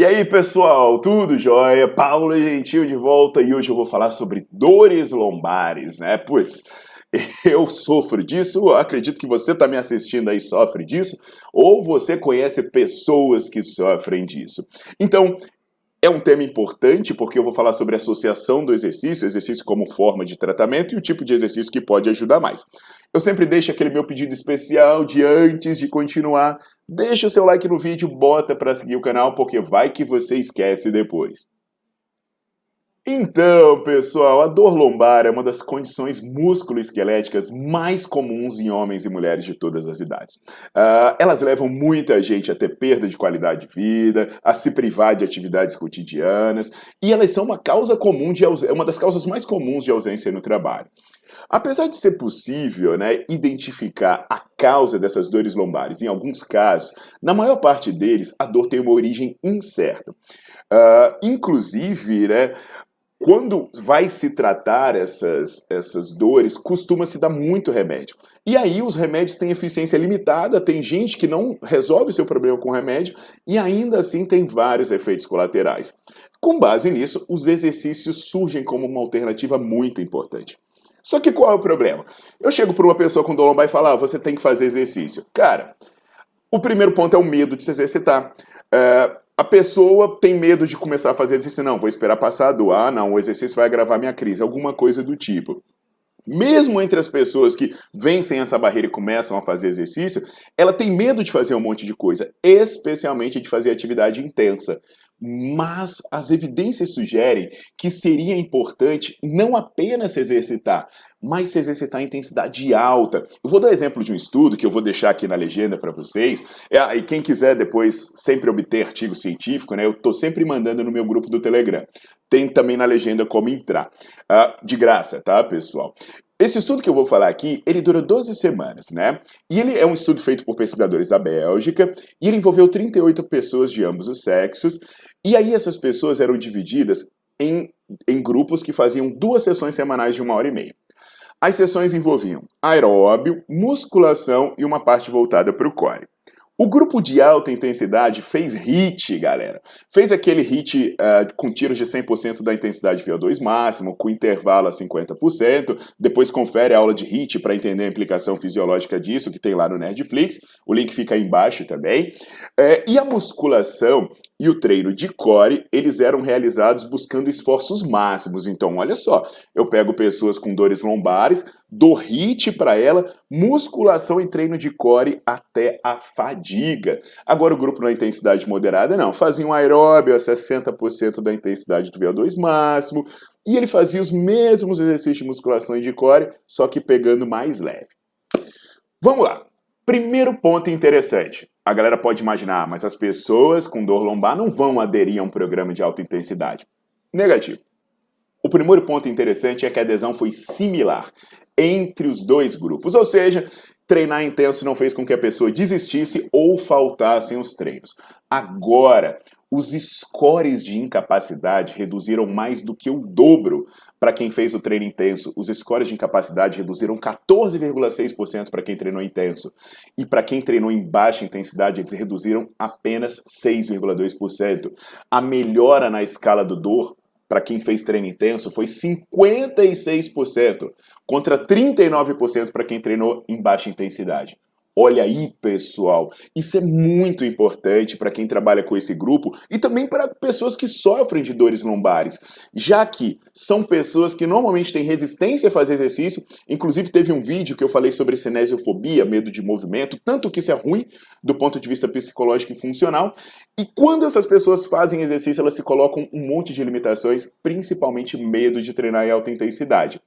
E aí, pessoal, tudo jóia? Paulo Gentil de volta e hoje eu vou falar sobre dores lombares, né? Putz, eu sofro disso, acredito que você está me assistindo aí sofre disso, ou você conhece pessoas que sofrem disso. Então, é um tema importante porque eu vou falar sobre a associação do exercício, exercício como forma de tratamento e o tipo de exercício que pode ajudar mais. Eu sempre deixo aquele meu pedido especial de antes de continuar, deixa o seu like no vídeo, bota para seguir o canal porque vai que você esquece depois. Então, pessoal, a dor lombar é uma das condições musculoesqueléticas mais comuns em homens e mulheres de todas as idades. Uh, elas levam muita gente a ter perda de qualidade de vida, a se privar de atividades cotidianas, e elas são uma causa comum de uma das causas mais comuns de ausência no trabalho. Apesar de ser possível né, identificar a causa dessas dores lombares, em alguns casos, na maior parte deles, a dor tem uma origem incerta. Uh, inclusive, né, quando vai se tratar essas, essas dores, costuma se dar muito remédio. E aí os remédios têm eficiência limitada, tem gente que não resolve seu problema com remédio e ainda assim tem vários efeitos colaterais. Com base nisso, os exercícios surgem como uma alternativa muito importante. Só que qual é o problema? Eu chego para uma pessoa com dor lombar e falo, ah, você tem que fazer exercício. Cara, o primeiro ponto é o medo de se exercitar. Uh, a pessoa tem medo de começar a fazer exercício. Não, vou esperar passar do ah, não, o exercício vai agravar minha crise, alguma coisa do tipo. Mesmo entre as pessoas que vencem essa barreira e começam a fazer exercício, ela tem medo de fazer um monte de coisa, especialmente de fazer atividade intensa mas as evidências sugerem que seria importante não apenas se exercitar, mas se exercitar em intensidade alta. Eu vou dar exemplo de um estudo que eu vou deixar aqui na legenda para vocês. É, e quem quiser depois sempre obter artigo científico, né, eu estou sempre mandando no meu grupo do Telegram. Tem também na legenda como entrar. Uh, de graça, tá, pessoal? Esse estudo que eu vou falar aqui, ele dura 12 semanas, né? E ele é um estudo feito por pesquisadores da Bélgica, e ele envolveu 38 pessoas de ambos os sexos, e aí essas pessoas eram divididas em, em grupos que faziam duas sessões semanais de uma hora e meia. As sessões envolviam aeróbio, musculação e uma parte voltada para o core. O grupo de alta intensidade fez HIT, galera. Fez aquele HIT uh, com tiros de 100% da intensidade VO2 máximo, com intervalo a 50%. Depois confere a aula de HIT para entender a implicação fisiológica disso, que tem lá no Nerdflix. O link fica aí embaixo também. É, e a musculação e o treino de core, eles eram realizados buscando esforços máximos. Então, olha só, eu pego pessoas com dores lombares, dou HIT para ela, musculação e treino de core até a fadiga. Agora, o grupo na intensidade moderada, não, fazia um aeróbio a 60% da intensidade do VO2 máximo, e ele fazia os mesmos exercícios de musculação e de core, só que pegando mais leve. Vamos lá. Primeiro ponto interessante a galera pode imaginar, mas as pessoas com dor lombar não vão aderir a um programa de alta intensidade. Negativo. O primeiro ponto interessante é que a adesão foi similar entre os dois grupos, ou seja, treinar intenso não fez com que a pessoa desistisse ou faltassem os treinos. Agora, os scores de incapacidade reduziram mais do que o dobro para quem fez o treino intenso. Os scores de incapacidade reduziram 14,6% para quem treinou intenso. E para quem treinou em baixa intensidade, eles reduziram apenas 6,2%. A melhora na escala do dor para quem fez treino intenso foi 56%, contra 39% para quem treinou em baixa intensidade. Olha aí, pessoal, isso é muito importante para quem trabalha com esse grupo e também para pessoas que sofrem de dores lombares, já que são pessoas que normalmente têm resistência a fazer exercício. Inclusive, teve um vídeo que eu falei sobre cinesiofobia, medo de movimento, tanto que isso é ruim do ponto de vista psicológico e funcional. E quando essas pessoas fazem exercício, elas se colocam um monte de limitações, principalmente medo de treinar em alta intensidade.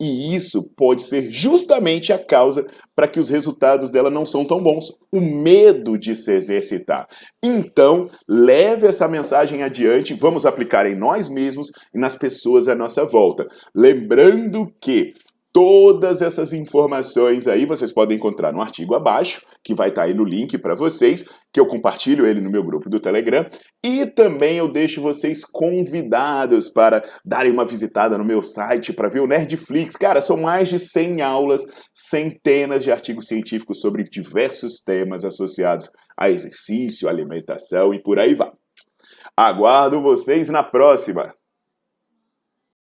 E isso pode ser justamente a causa para que os resultados dela não são tão bons, o medo de se exercitar. Então, leve essa mensagem adiante, vamos aplicar em nós mesmos e nas pessoas à nossa volta. Lembrando que Todas essas informações aí vocês podem encontrar no artigo abaixo, que vai estar tá aí no link para vocês, que eu compartilho ele no meu grupo do Telegram, e também eu deixo vocês convidados para darem uma visitada no meu site para ver o Nerdflix. Cara, são mais de 100 aulas, centenas de artigos científicos sobre diversos temas associados a exercício, alimentação e por aí vai. Aguardo vocês na próxima!